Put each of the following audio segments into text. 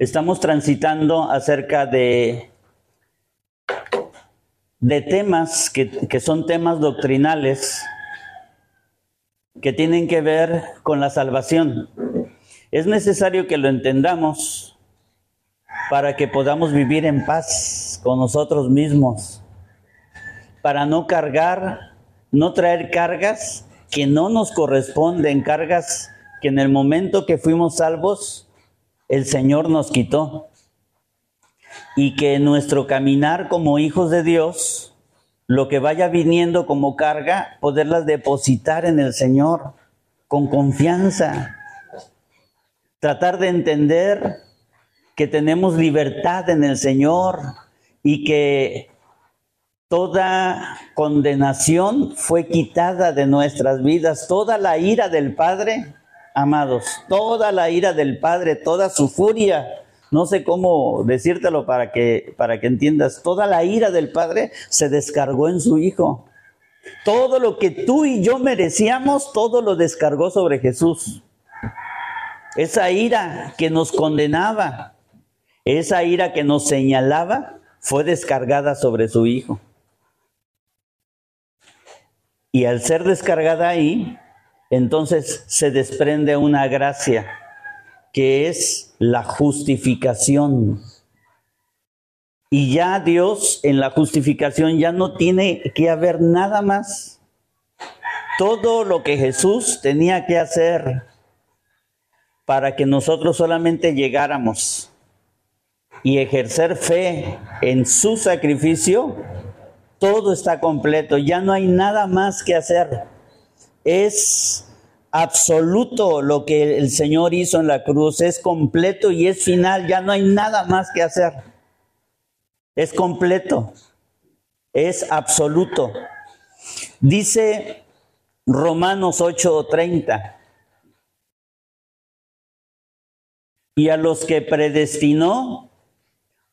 estamos transitando acerca de, de temas que, que son temas doctrinales que tienen que ver con la salvación. Es necesario que lo entendamos para que podamos vivir en paz con nosotros mismos, para no cargar, no traer cargas que no nos corresponden, cargas que en el momento que fuimos salvos el Señor nos quitó. Y que nuestro caminar como hijos de Dios, lo que vaya viniendo como carga, poderlas depositar en el Señor con confianza. Tratar de entender que tenemos libertad en el Señor y que toda condenación fue quitada de nuestras vidas, toda la ira del Padre amados, toda la ira del Padre, toda su furia, no sé cómo decírtelo para que, para que entiendas, toda la ira del Padre se descargó en su Hijo. Todo lo que tú y yo merecíamos, todo lo descargó sobre Jesús. Esa ira que nos condenaba, esa ira que nos señalaba, fue descargada sobre su Hijo. Y al ser descargada ahí, entonces se desprende una gracia que es la justificación. Y ya Dios en la justificación ya no tiene que haber nada más. Todo lo que Jesús tenía que hacer para que nosotros solamente llegáramos y ejercer fe en su sacrificio, todo está completo, ya no hay nada más que hacer es absoluto lo que el Señor hizo en la cruz, es completo y es final, ya no hay nada más que hacer. Es completo, es absoluto. Dice Romanos 8:30, y a los que predestinó,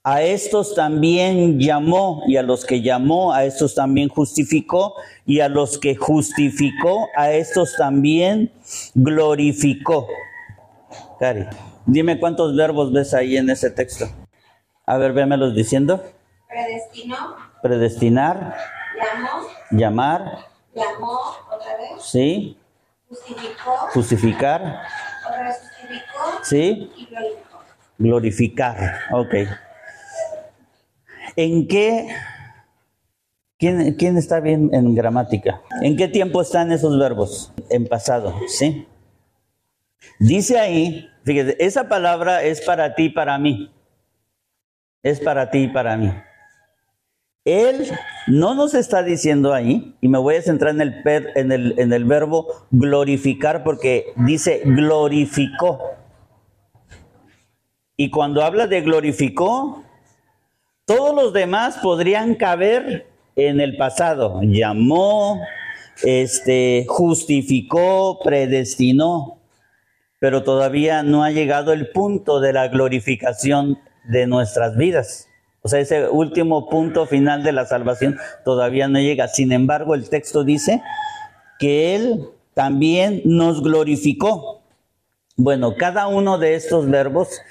a estos también llamó, y a los que llamó, a estos también justificó, y a los que justificó, a estos también glorificó. Cari, dime cuántos verbos ves ahí en ese texto. A ver, véamelos diciendo. Predestinó. Predestinar. Llamó. Llamar. Llamó otra vez. Sí. Justificó. Justificar. Otra vez justificó. Sí. Y glorificó. Glorificar. Ok. ¿En qué? ¿Quién, ¿Quién, está bien en gramática? ¿En qué tiempo están esos verbos? En pasado, ¿sí? Dice ahí, fíjate, esa palabra es para ti y para mí. Es para ti y para mí. Él no nos está diciendo ahí, y me voy a centrar en el, per, en el, en el verbo glorificar porque dice glorificó. Y cuando habla de glorificó, todos los demás podrían caber en el pasado. Llamó, este, justificó, predestinó, pero todavía no ha llegado el punto de la glorificación de nuestras vidas. O sea, ese último punto final de la salvación todavía no llega. Sin embargo, el texto dice que Él también nos glorificó. Bueno, cada uno de estos verbos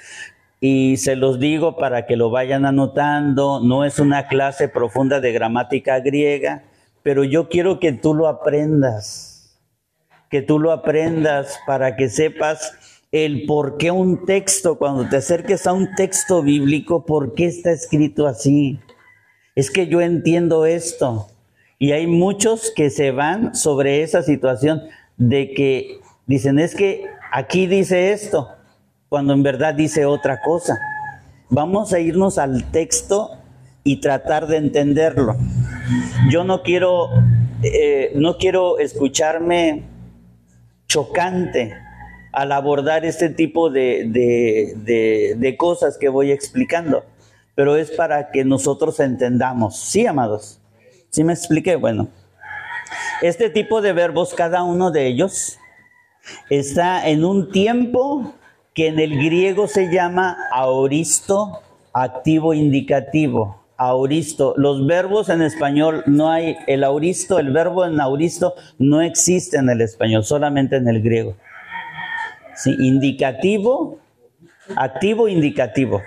y se los digo para que lo vayan anotando. No es una clase profunda de gramática griega, pero yo quiero que tú lo aprendas, que tú lo aprendas para que sepas el por qué un texto, cuando te acerques a un texto bíblico, por qué está escrito así. Es que yo entiendo esto. Y hay muchos que se van sobre esa situación de que dicen, es que aquí dice esto, cuando en verdad dice otra cosa. Vamos a irnos al texto y tratar de entenderlo. Yo no quiero, eh, no quiero escucharme chocante al abordar este tipo de, de, de, de cosas que voy explicando, pero es para que nosotros entendamos. ¿Sí, amados? ¿Sí me expliqué? Bueno, este tipo de verbos, cada uno de ellos, está en un tiempo que en el griego se llama aoristo activo indicativo. Auristo. Los verbos en español no hay, el auristo, el verbo en auristo no existe en el español, solamente en el griego. ¿Sí? Indicativo activo indicativo.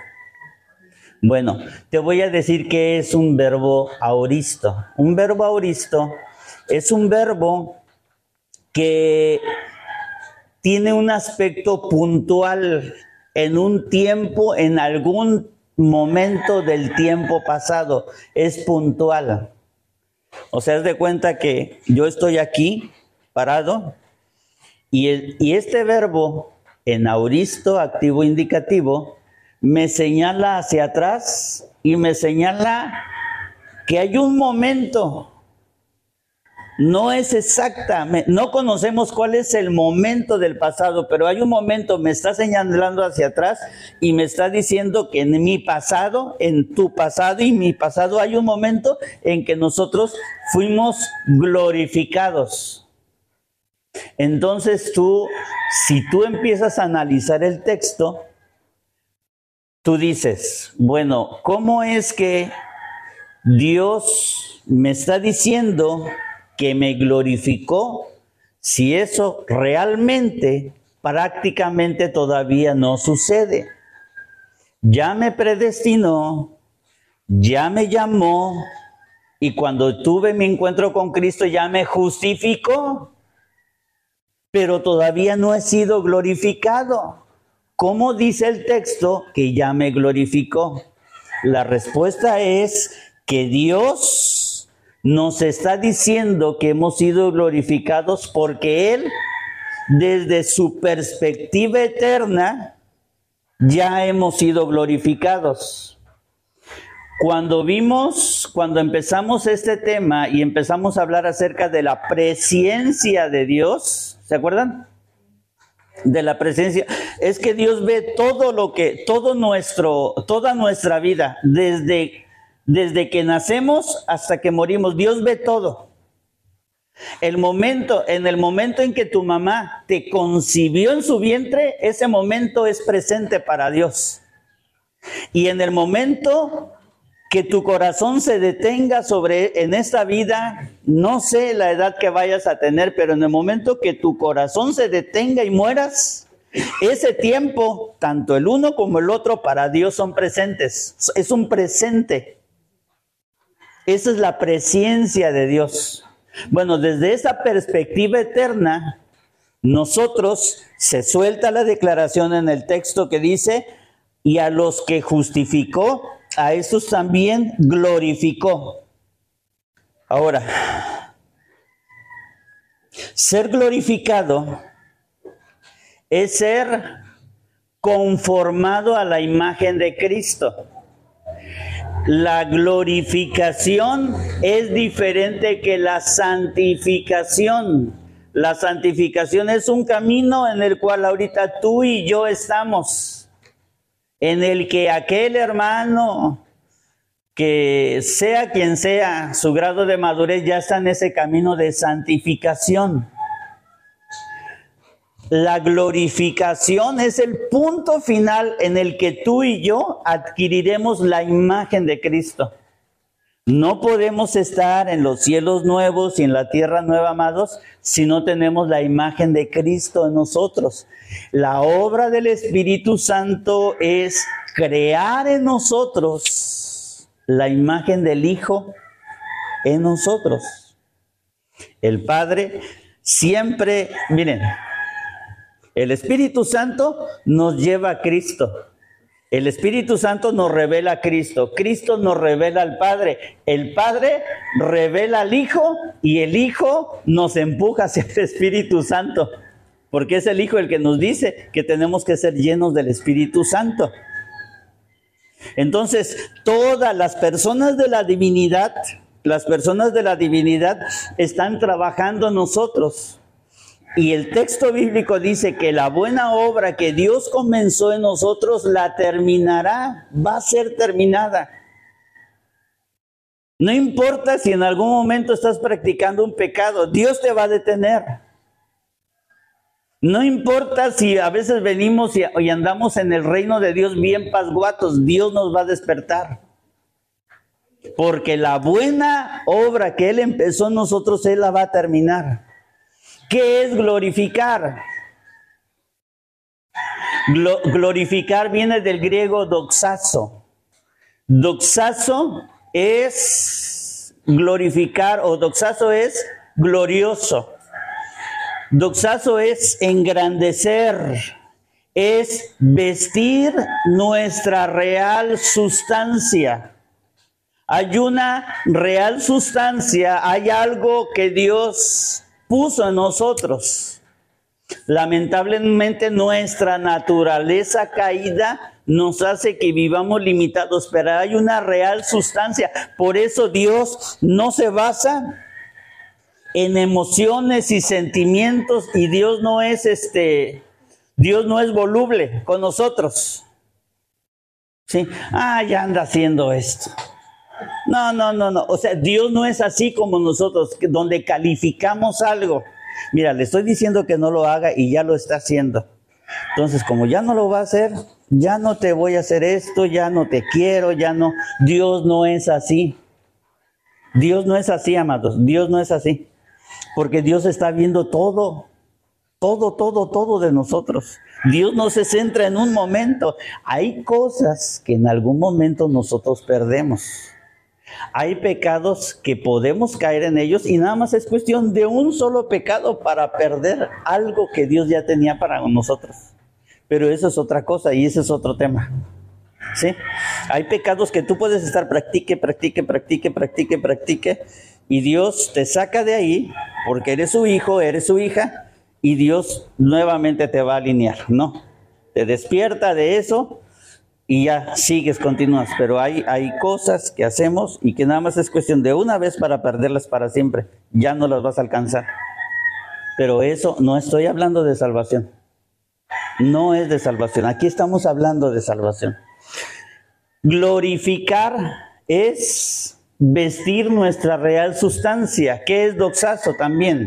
Bueno, te voy a decir que es un verbo auristo. Un verbo auristo es un verbo que tiene un aspecto puntual en un tiempo, en algún momento del tiempo pasado. Es puntual. O sea, es de cuenta que yo estoy aquí parado y, y este verbo en auristo activo indicativo me señala hacia atrás y me señala que hay un momento no es exacta, no conocemos cuál es el momento del pasado, pero hay un momento, me está señalando hacia atrás y me está diciendo que en mi pasado, en tu pasado y mi pasado hay un momento en que nosotros fuimos glorificados. Entonces tú, si tú empiezas a analizar el texto, tú dices, bueno, ¿cómo es que Dios me está diciendo que me glorificó si eso realmente prácticamente todavía no sucede? Ya me predestinó, ya me llamó y cuando tuve mi encuentro con Cristo ya me justificó, pero todavía no he sido glorificado. ¿Cómo dice el texto que ya me glorificó? La respuesta es que Dios nos está diciendo que hemos sido glorificados porque Él, desde su perspectiva eterna, ya hemos sido glorificados. Cuando vimos, cuando empezamos este tema y empezamos a hablar acerca de la presencia de Dios, ¿se acuerdan? de la presencia es que Dios ve todo lo que todo nuestro toda nuestra vida desde desde que nacemos hasta que morimos Dios ve todo el momento en el momento en que tu mamá te concibió en su vientre ese momento es presente para Dios y en el momento que tu corazón se detenga sobre en esta vida, no sé la edad que vayas a tener, pero en el momento que tu corazón se detenga y mueras, ese tiempo, tanto el uno como el otro para Dios son presentes. Es un presente. Esa es la presencia de Dios. Bueno, desde esa perspectiva eterna, nosotros se suelta la declaración en el texto que dice, y a los que justificó, a esos también glorificó. Ahora, ser glorificado es ser conformado a la imagen de Cristo. La glorificación es diferente que la santificación. La santificación es un camino en el cual ahorita tú y yo estamos en el que aquel hermano, que sea quien sea, su grado de madurez ya está en ese camino de santificación. La glorificación es el punto final en el que tú y yo adquiriremos la imagen de Cristo. No podemos estar en los cielos nuevos y en la tierra nueva, amados, si no tenemos la imagen de Cristo en nosotros. La obra del Espíritu Santo es crear en nosotros la imagen del Hijo en nosotros. El Padre siempre, miren, el Espíritu Santo nos lleva a Cristo. El Espíritu Santo nos revela a Cristo, Cristo nos revela al Padre, el Padre revela al Hijo y el Hijo nos empuja hacia el Espíritu Santo, porque es el Hijo el que nos dice que tenemos que ser llenos del Espíritu Santo. Entonces, todas las personas de la divinidad, las personas de la divinidad están trabajando en nosotros. Y el texto bíblico dice que la buena obra que Dios comenzó en nosotros la terminará, va a ser terminada. No importa si en algún momento estás practicando un pecado, Dios te va a detener. No importa si a veces venimos y, andamos en el reino de Dios bien pasguatos, Dios nos va a despertar. Porque la buena obra que Él empezó en nosotros, Él la va a terminar. ¿Qué es glorificar? Glo- glorificar viene del griego doxazo. Doxazo es glorificar o doxazo es glorioso. Doxazo es engrandecer, es vestir nuestra real sustancia. Hay una real sustancia, hay algo que Dios puso en nosotros. Lamentablemente nuestra naturaleza caída nos hace que vivamos limitados, pero hay una real sustancia. Por eso Dios no se basa en emociones y sentimientos y Dios no es este, Dios no es voluble con nosotros. Sí, ah, ya anda haciendo esto. No, no, no, no. O sea, Dios no es así como nosotros, donde calificamos algo. Mira, le estoy diciendo que no lo haga y ya lo está haciendo. Entonces, como ya no lo va a hacer, ya no te voy a hacer esto, ya no te quiero, ya no. Dios no es así. Dios no es así, amados. Dios no es así. Porque Dios está viendo todo. Todo, todo, todo de nosotros. Dios no se centra en un momento. Hay cosas que en algún momento nosotros perdemos. Hay pecados que podemos caer en ellos y nada más es cuestión de un solo pecado para perder algo que Dios ya tenía para nosotros. Pero eso es otra cosa y ese es otro tema. ¿Sí? Hay pecados que tú puedes estar practique, practique, practique, practique, practique y Dios te saca de ahí porque eres su hijo, eres su hija y Dios nuevamente te va a alinear. No, te despierta de eso y ya sigues, continúas. Pero hay, hay cosas que hacemos y que nada más es cuestión de una vez para perderlas para siempre. Ya no las vas a alcanzar. Pero eso no estoy hablando de salvación. No es de salvación. Aquí estamos hablando de salvación. Glorificar es vestir nuestra real sustancia, que es doxazo también.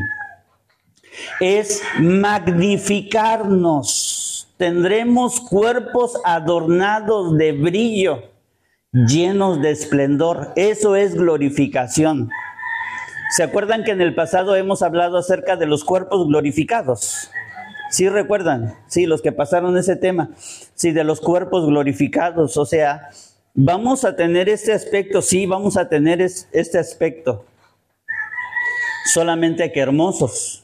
Es magnificarnos. Tendremos cuerpos adornados de brillo, llenos de esplendor. Eso es glorificación. ¿Se acuerdan que en el pasado hemos hablado acerca de los cuerpos glorificados? ¿Sí recuerdan? Sí, los que pasaron ese tema. Sí, de los cuerpos glorificados. O sea, vamos a tener este aspecto, sí, vamos a tener es- este aspecto. Solamente que hermosos.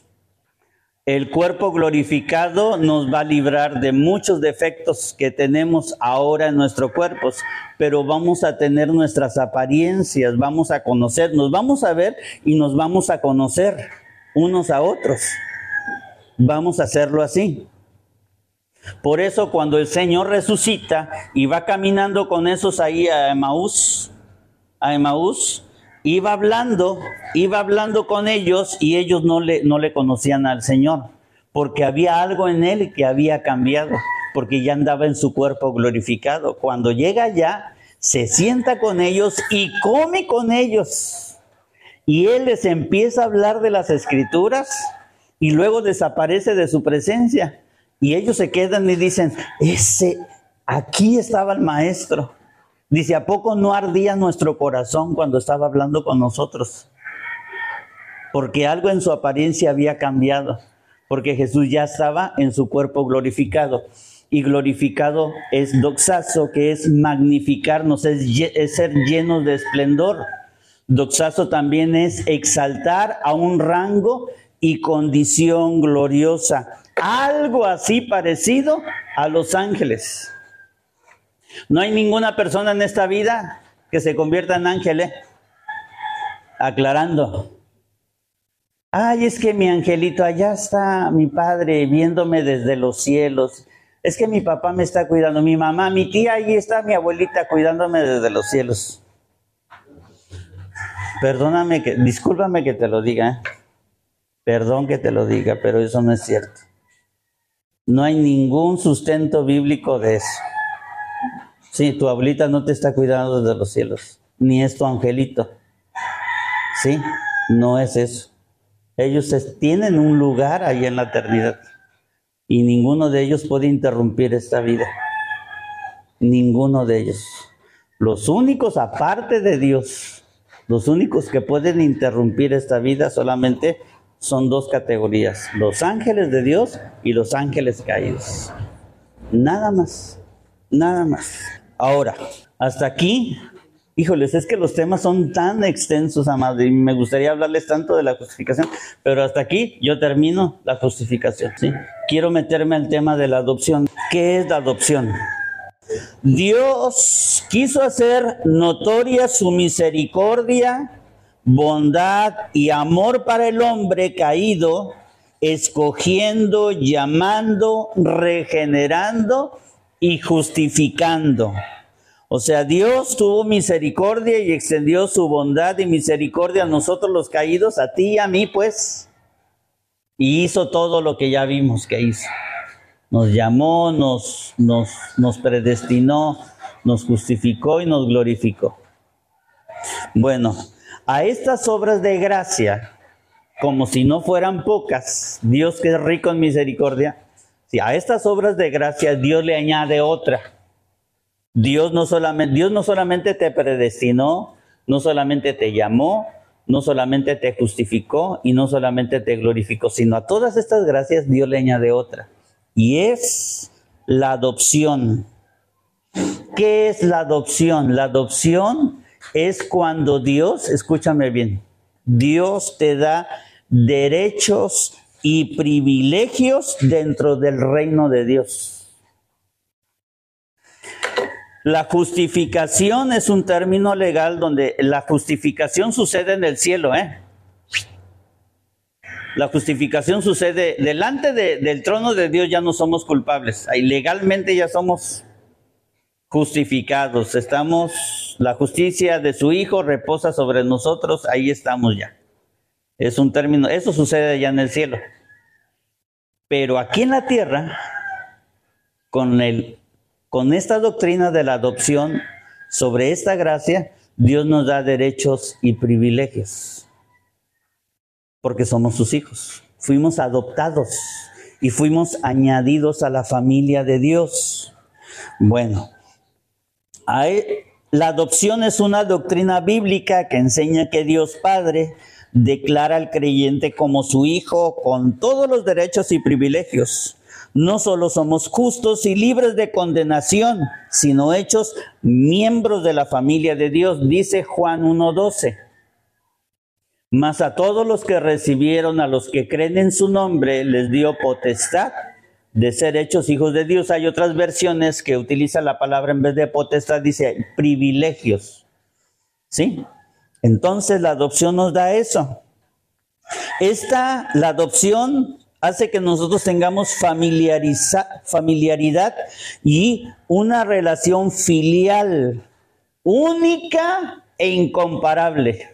El cuerpo glorificado nos va a librar de muchos defectos que tenemos ahora en nuestro cuerpo, pero vamos a tener nuestras apariencias, vamos a conocernos, vamos a ver y nos vamos a conocer unos a otros. Vamos a hacerlo así. Por eso cuando el Señor resucita y va caminando con esos ahí a Emaús, a Emaús, iba hablando, iba hablando con ellos y ellos no le, no le conocían al Señor, porque había algo en él que había cambiado, porque ya andaba en su cuerpo glorificado. Cuando llega allá, se sienta con ellos y come con ellos. Y él les empieza a hablar de las escrituras y luego desaparece de su presencia. Y ellos se quedan y dicen, ese, aquí estaba el maestro. Dice, ¿a poco no ardía nuestro corazón cuando estaba hablando con nosotros? Porque algo en su apariencia había cambiado, porque Jesús ya estaba en su cuerpo glorificado. Y glorificado es doxazo, que es magnificarnos, es, es ser llenos de esplendor. Doxazo también es exaltar a un rango y condición gloriosa. Algo así parecido a los ángeles. No hay ninguna persona en esta vida que se convierta en ángel, ¿eh? Aclarando. Ay, es que mi angelito, allá está mi padre viéndome desde los cielos. Es que mi papá me está cuidando, mi mamá, mi tía, ahí está mi abuelita cuidándome desde los cielos. Perdóname que, discúlpame que te lo diga, ¿eh? Perdón que te lo diga, pero eso no es cierto. No hay ningún sustento bíblico de eso. Sí, tu abuelita no te está cuidando desde los cielos, ni es tu angelito. Sí, no es eso. Ellos tienen un lugar ahí en la eternidad y ninguno de ellos puede interrumpir esta vida. Ninguno de ellos. Los únicos aparte de Dios, los únicos que pueden interrumpir esta vida solamente son dos categorías, los ángeles de Dios y los ángeles caídos. Nada más, nada más. Ahora, hasta aquí, híjoles, es que los temas son tan extensos, amados, y me gustaría hablarles tanto de la justificación, pero hasta aquí yo termino la justificación. ¿sí? Quiero meterme al tema de la adopción. ¿Qué es la adopción? Dios quiso hacer notoria su misericordia, bondad y amor para el hombre caído, escogiendo, llamando, regenerando y justificando. O sea, Dios tuvo misericordia y extendió su bondad y misericordia a nosotros los caídos, a ti y a mí, pues. Y hizo todo lo que ya vimos que hizo nos llamó, nos, nos, nos predestinó, nos justificó y nos glorificó. Bueno, a estas obras de gracia, como si no fueran pocas, Dios que es rico en misericordia, si a estas obras de gracia Dios le añade otra. Dios no solamente, Dios no solamente te predestinó, no solamente te llamó, no solamente te justificó y no solamente te glorificó, sino a todas estas gracias Dios le añade otra y es la adopción. ¿Qué es la adopción? La adopción es cuando Dios, escúchame bien, Dios te da derechos y privilegios dentro del reino de Dios. La justificación es un término legal donde la justificación sucede en el cielo, ¿eh? La justificación sucede delante del trono de Dios, ya no somos culpables. Legalmente ya somos justificados. Estamos, la justicia de su Hijo reposa sobre nosotros, ahí estamos ya. Es un término, eso sucede ya en el cielo. Pero aquí en la tierra, con, el, con esta doctrina de la adopción, sobre esta gracia, Dios nos da derechos y privilegios porque somos sus hijos. Fuimos adoptados y fuimos añadidos a la familia de Dios. Bueno, la adopción es una doctrina bíblica que enseña que Dios Padre declara al creyente como su hijo con todos los derechos y privilegios. No solo somos justos y libres de condenación, sino hechos miembros de la familia de Dios, dice Juan 1.12. Mas a todos los que recibieron, a los que creen en su nombre, les dio potestad de ser hechos hijos de Dios. Hay otras versiones que utilizan la palabra en vez de potestad, dice privilegios. ¿Sí? Entonces la adopción nos da eso. Esta, la adopción hace que nosotros tengamos familiaridad y una relación filial única e incomparable.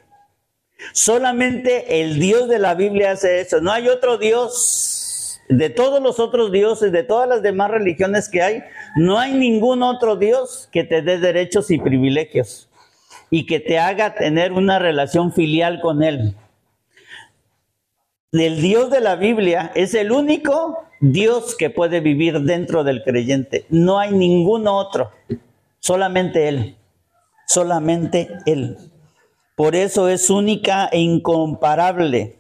Solamente el Dios de la Biblia hace eso. No hay otro Dios. De todos los otros dioses, de todas las demás religiones que hay, no hay ningún otro Dios que te dé derechos y privilegios y que te haga tener una relación filial con Él. El Dios de la Biblia es el único Dios que puede vivir dentro del creyente. No hay ningún otro. Solamente Él. Solamente Él. Por eso es única e incomparable.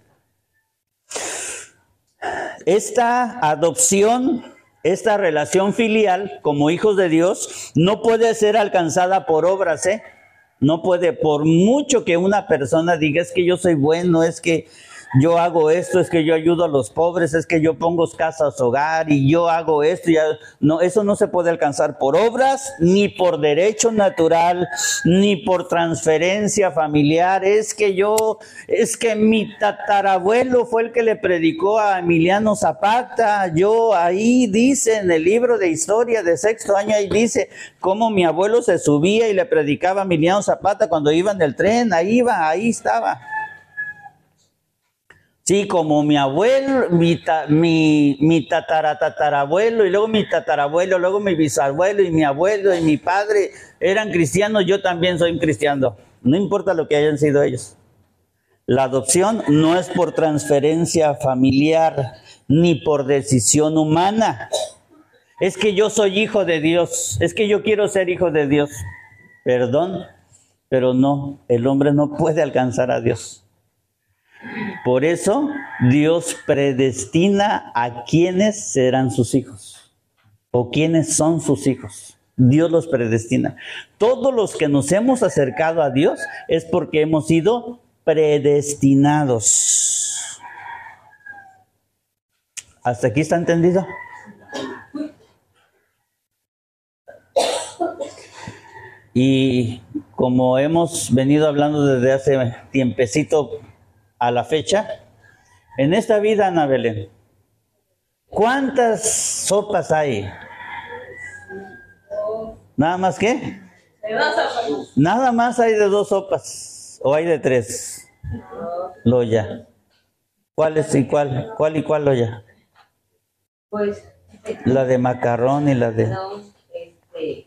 Esta adopción, esta relación filial como hijos de Dios, no puede ser alcanzada por obras, ¿eh? No puede, por mucho que una persona diga es que yo soy bueno, es que yo hago esto, es que yo ayudo a los pobres, es que yo pongo casas hogar y yo hago esto. Ya, no, eso no se puede alcanzar por obras, ni por derecho natural, ni por transferencia familiar. Es que yo, es que mi tatarabuelo fue el que le predicó a Emiliano Zapata. Yo ahí dice en el libro de historia de sexto año, ahí dice cómo mi abuelo se subía y le predicaba a Emiliano Zapata cuando iba en el tren. Ahí iba, ahí estaba. Sí, como mi abuelo, mi, mi tataratatarabuelo, y luego mi tatarabuelo, luego mi bisabuelo, y mi abuelo, y mi padre eran cristianos, yo también soy cristiano. No importa lo que hayan sido ellos. La adopción no es por transferencia familiar ni por decisión humana. Es que yo soy hijo de Dios, es que yo quiero ser hijo de Dios. Perdón, pero no, el hombre no puede alcanzar a Dios. Por eso Dios predestina a quienes serán sus hijos. o quiénes son sus hijos. Dios los predestina. Todos los que nos hemos acercado a Dios es porque hemos sido predestinados. ¿Hasta aquí está entendido? Y como hemos venido hablando desde hace tiempecito a la fecha, en esta vida, Ana Belén, ¿cuántas sopas hay? ¿Nada más qué? Nada más hay de dos sopas, o hay de tres. Loya. ¿Cuál es y cuál? ¿Cuál y cuál loya? Pues, La de macarrón y la de... este,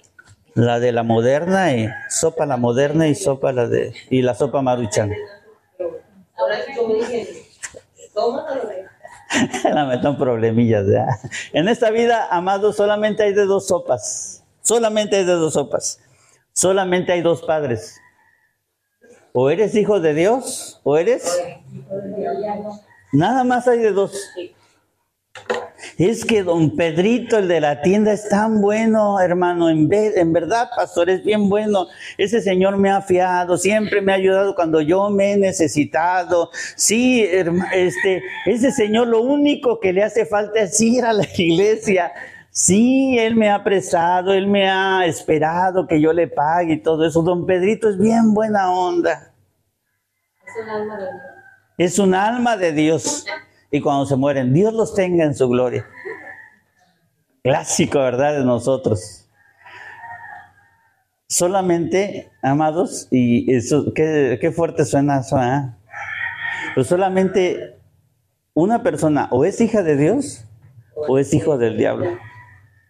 La de la moderna y sopa la moderna y sopa la de y la sopa maruchan. Ahora tómatelo de la metan problemillas. ¿verdad? En esta vida, amados, solamente hay de dos sopas. Solamente hay de dos sopas. Solamente hay dos padres. O eres hijo de Dios o eres Nada más hay de dos. Es que don Pedrito, el de la tienda, es tan bueno, hermano. En, ve- en verdad, pastor, es bien bueno. Ese señor me ha fiado, siempre me ha ayudado cuando yo me he necesitado. Sí, este, ese señor lo único que le hace falta es ir a la iglesia. Sí, él me ha prestado, él me ha esperado que yo le pague y todo eso. Don Pedrito es bien buena onda. Es un alma de Dios. Es un alma de Dios. Y cuando se mueren, Dios los tenga en su gloria. Clásico, ¿verdad? De nosotros. Solamente, amados, y eso, qué, qué fuerte suena eso, ¿ah? Pues solamente una persona o es hija de Dios o es hijo del diablo.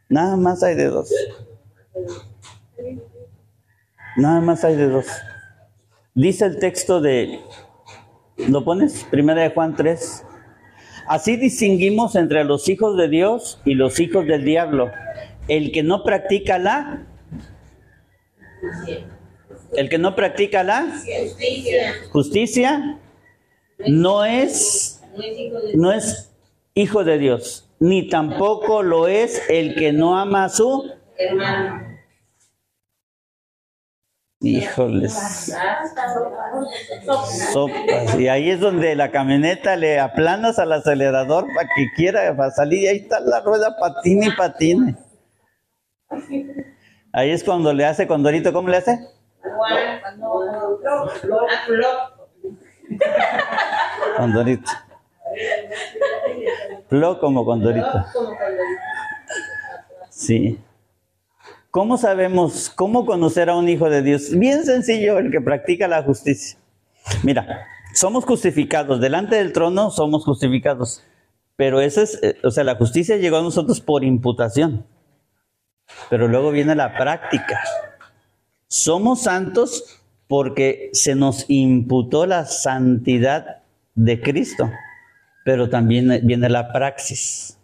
Nada más hay de dos. Nada más hay de dos. Dice el texto de ¿Lo pones? Primera de Juan 3. Así distinguimos entre los hijos de Dios y los hijos del diablo. El que no practica la... El que no practica la Justicia. no es, no es hijo de Dios, ni tampoco lo es el que no ama a su... hermano. Híjoles. Sopas. Y ahí es donde la camioneta le aplanas al acelerador para que quiera para salir y ahí está la rueda patine y patine. Ahí es cuando le hace Condorito, ¿cómo le hace? Condorito. Flo como Condorito. Sí. ¿Cómo sabemos, cómo conocer a un hijo de Dios? Bien sencillo, el que practica la justicia. Mira, somos justificados, delante del trono somos justificados, pero eso es, eh, o sea, la justicia llegó a nosotros por imputación, pero luego viene la práctica. Somos santos porque se nos imputó la santidad de Cristo, pero también viene la praxis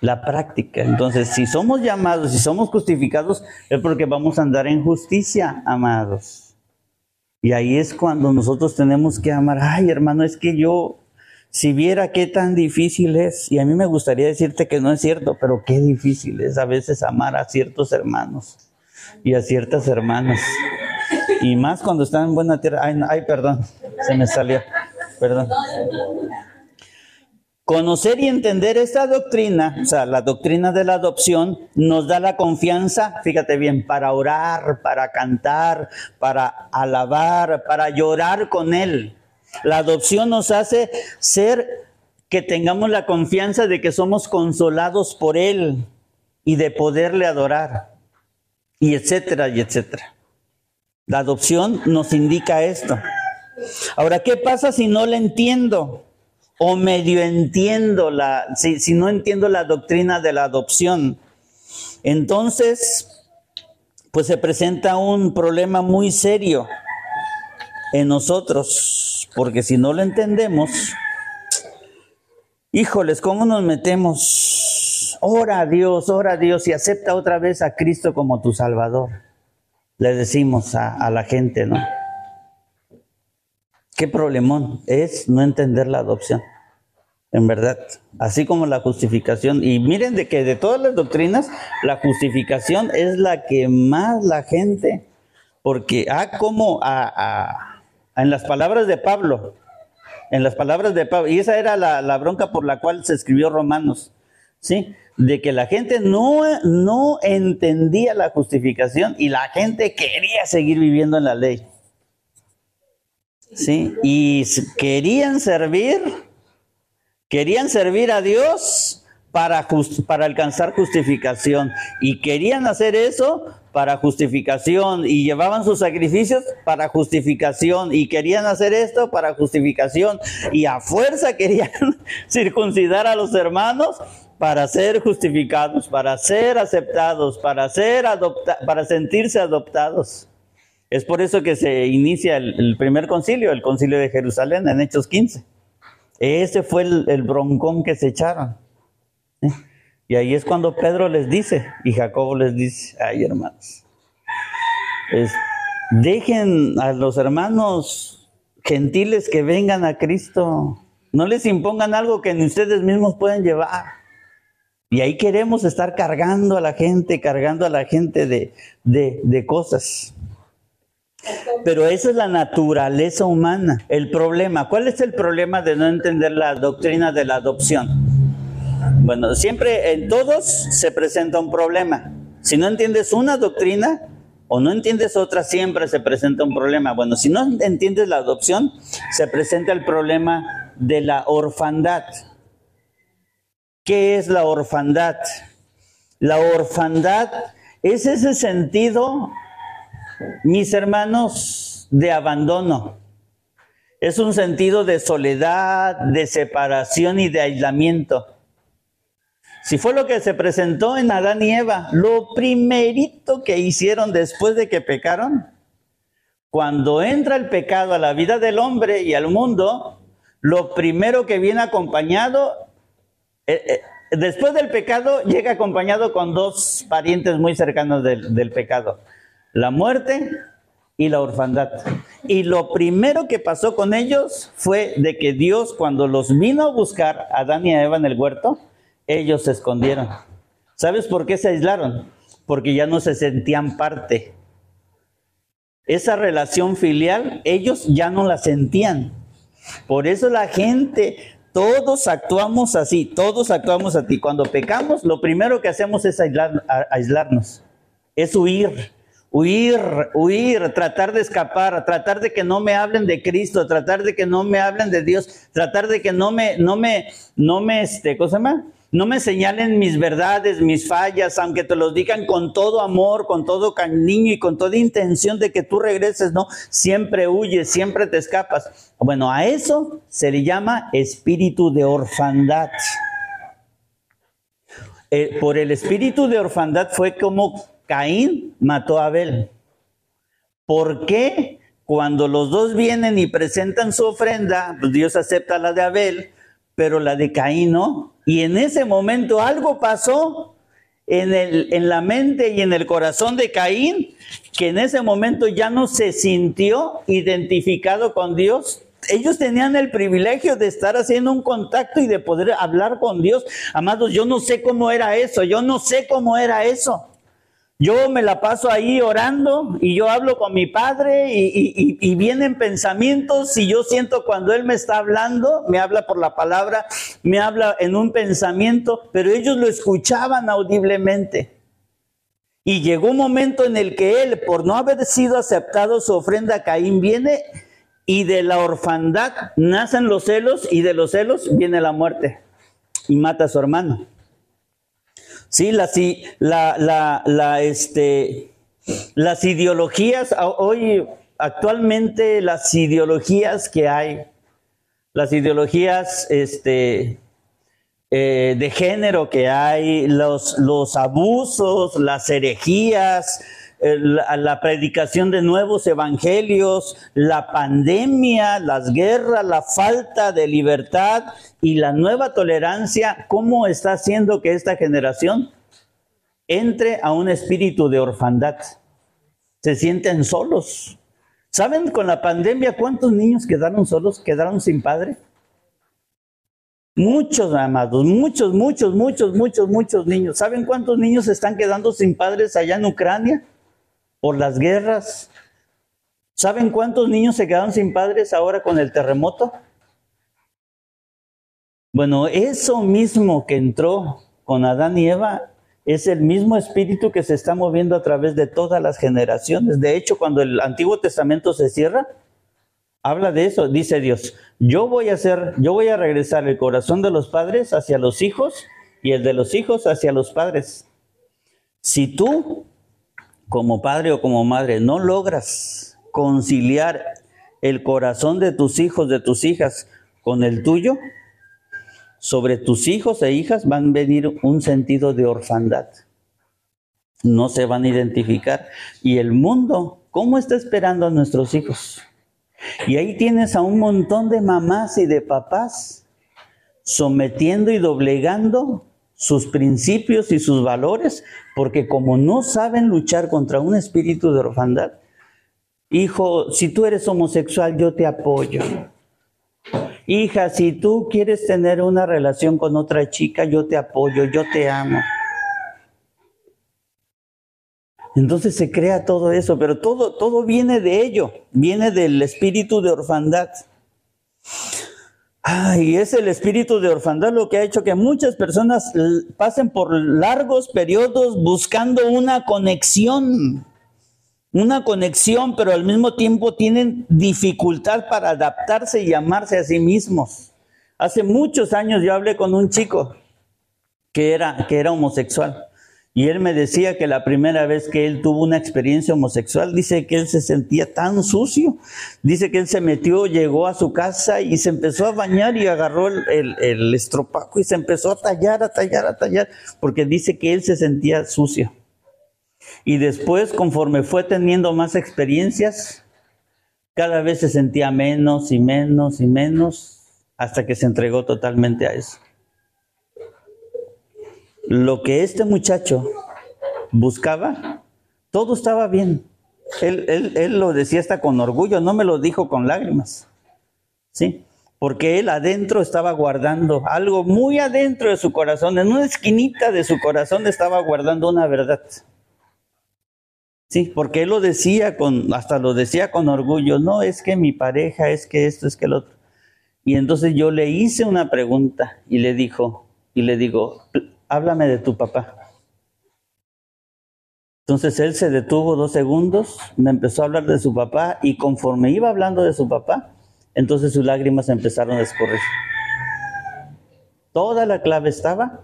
la práctica. Entonces, si somos llamados, si somos justificados, es porque vamos a andar en justicia, amados. Y ahí es cuando nosotros tenemos que amar. Ay, hermano, es que yo, si viera qué tan difícil es, y a mí me gustaría decirte que no es cierto, pero qué difícil es a veces amar a ciertos hermanos y a ciertas hermanas. Y más cuando están en buena tierra. Ay, ay perdón, se me salió. Perdón. Conocer y entender esta doctrina, o sea, la doctrina de la adopción, nos da la confianza, fíjate bien, para orar, para cantar, para alabar, para llorar con Él. La adopción nos hace ser que tengamos la confianza de que somos consolados por Él y de poderle adorar, y etcétera, y etcétera. La adopción nos indica esto. Ahora, ¿qué pasa si no le entiendo? O medio entiendo la, si, no entiendo la doctrina de la adopción, entonces, pues se presenta un problema muy serio en nosotros, porque si no lo entendemos, híjoles, ¿cómo nos metemos? Ora a Dios, ora a Dios y acepta otra vez a Cristo como tu Salvador. Le decimos a, a la gente, ¿no? Qué problemón es no entender la adopción. en verdad, así como la justificación. Y miren de que de todas las doctrinas, la justificación es la que más la gente, porque, ah, como a, en las palabras de Pablo, en las palabras de Pablo, y esa era la, la, bronca por la cual se escribió Romanos, ¿sí? De que la gente no, no entendía la justificación y la gente quería seguir viviendo en la ley. ¿Sí? Y querían servir Querían servir a Dios para, para alcanzar justificación. Y querían hacer eso para justificación. Y llevaban sus sacrificios para justificación. Y querían hacer esto para justificación. Y a fuerza querían circuncidar a los hermanos para ser justificados, para ser aceptados, para, ser para sentirse adoptados. Es por eso que se inicia el, primer concilio, el concilio de Jerusalén, en Hechos 15. Ese fue el, broncón que se echaron. ¿eh? Y ahí es cuando Pedro les dice, y Jacobo les dice, ay hermanos, dejen a los hermanos gentiles que vengan a Cristo, no les impongan algo que ni ustedes mismos pueden llevar. Y ahí queremos estar cargando a la gente, cargando a la gente de, de cosas. Pero esa es la naturaleza humana. El problema, ¿cuál es el problema de no entender la doctrina de la adopción? Bueno, siempre en todos se presenta un problema. Si no entiendes una doctrina o no entiendes otra, siempre se presenta un problema. Bueno, si no entiendes la adopción, se presenta el problema de la orfandad. ¿Qué es la orfandad? La orfandad es ese sentido mis hermanos, de abandono. Es un sentido de soledad, de separación y de aislamiento. Si fue lo que se presentó en Adán y Eva, lo primerito que hicieron después de que pecaron, cuando entra el pecado a la vida del hombre y al mundo, lo primero que viene acompañado, eh, eh, después del pecado, llega acompañado con dos parientes muy cercanos del, del pecado la muerte y la orfandad. Y lo primero que pasó con ellos fue de que Dios cuando los vino a buscar a Adán y a Eva en el huerto, ellos se escondieron. ¿Sabes por qué se aislaron? Porque ya no se sentían parte. Esa relación filial, ellos ya no la sentían. Por eso la gente, todos actuamos así, todos actuamos así. Cuando pecamos, lo primero que hacemos es aislarnos, es huir Huir, huir, tratar de escapar, tratar de que no me hablen de Cristo, tratar de que no me hablen de Dios, tratar de que no me, no me, no me, este, ¿cómo se? No me señalen mis verdades, mis fallas, aunque te los digan con todo amor, con todo cariño y con toda intención de que tú regreses, no, siempre huyes, siempre te escapas. Bueno, a eso se le llama espíritu de orfandad. Eh, por el espíritu de orfandad fue como Caín mató a Abel. ¿Por qué? Cuando los dos vienen y presentan su ofrenda, pues Dios acepta la de Abel, pero la de Caín no. Y en ese momento algo pasó en, el, en la mente y en el corazón de Caín, que en ese momento ya no se sintió identificado con Dios. Ellos tenían el privilegio de estar haciendo un contacto y de poder hablar con Dios. Amados, yo no sé cómo era eso, yo no sé cómo era eso. Yo me la paso ahí orando y yo hablo con mi padre y, vienen pensamientos y yo siento cuando él me está hablando, me habla por la palabra, me habla en un pensamiento, pero ellos lo escuchaban audiblemente. Y llegó un momento en el que él, por no haber sido aceptado su ofrenda, Caín viene y de la orfandad nacen los celos y de los celos viene la muerte y mata a su hermano. Sí, la, la, este, las ideologías, hoy actualmente las ideologías que hay, las ideologías este, eh, de género que hay, los, los abusos, las herejías, la, predicación de nuevos evangelios, la pandemia, las guerras, la falta de libertad y la nueva tolerancia, ¿cómo está haciendo que esta generación entre a un espíritu de orfandad? Se sienten solos. ¿Saben con la pandemia cuántos niños quedaron solos, quedaron sin padre? Muchos amados, muchos, muchos, muchos, muchos, muchos niños. ¿Saben cuántos niños están quedando sin padres allá en Ucrania por las guerras? ¿Saben cuántos niños se quedaron sin padres ahora con el terremoto? Bueno, eso mismo que entró con Adán y Eva es el mismo espíritu que se está moviendo a través de todas las generaciones. De hecho, cuando el Antiguo Testamento se cierra, habla de eso, dice Dios, yo voy a hacer, yo voy a regresar el corazón de los padres hacia los hijos y el de los hijos hacia los padres. Si tú, como padre o como madre, no logras conciliar el corazón de tus hijos, de tus hijas, con el tuyo, sobre tus hijos e hijas van a venir un sentido de orfandad. No se van a identificar. Y el mundo, ¿cómo está esperando a nuestros hijos? Y ahí tienes a un montón de mamás y de papás sometiendo y doblegando sus principios y sus valores, porque como no saben luchar contra un espíritu de orfandad, hijo, si tú eres homosexual, yo te apoyo hija, si tú quieres tener una relación con otra chica, yo te apoyo, yo te amo. Entonces se crea todo eso, pero todo, todo viene de ello, viene del espíritu de orfandad. Ay, es el espíritu de orfandad lo que ha hecho que muchas personas pasen por largos periodos buscando una conexión una conexión, pero al mismo tiempo tienen dificultad para adaptarse y amarse a sí mismos. Hace muchos años yo hablé con un chico que era, que era homosexual. Y él me decía que la primera vez que él tuvo una experiencia homosexual, dice que él se sentía tan sucio. Dice que él se metió, llegó a su casa y se empezó a bañar y agarró el, el, estropajo y se empezó a tallar, a tallar, a tallar, porque dice que él se sentía sucio. Y después, conforme fue teniendo más experiencias, cada vez se sentía menos y menos y menos hasta que se entregó totalmente a eso. Lo que este muchacho buscaba, todo estaba bien. Él, él, lo decía hasta con orgullo, no me lo dijo con lágrimas. ¿Sí? Porque él adentro estaba guardando algo muy adentro de su corazón, en una esquinita de su corazón estaba guardando una verdad. Sí, porque él lo decía con, hasta lo decía con orgullo, no, es que mi pareja, es que esto, es que lo otro. Y entonces yo le hice una pregunta y le dijo, y le digo, háblame de tu papá. Entonces él se detuvo dos segundos, me empezó a hablar de su papá y conforme iba hablando de su papá, entonces sus lágrimas empezaron a escurrir. Toda la clave estaba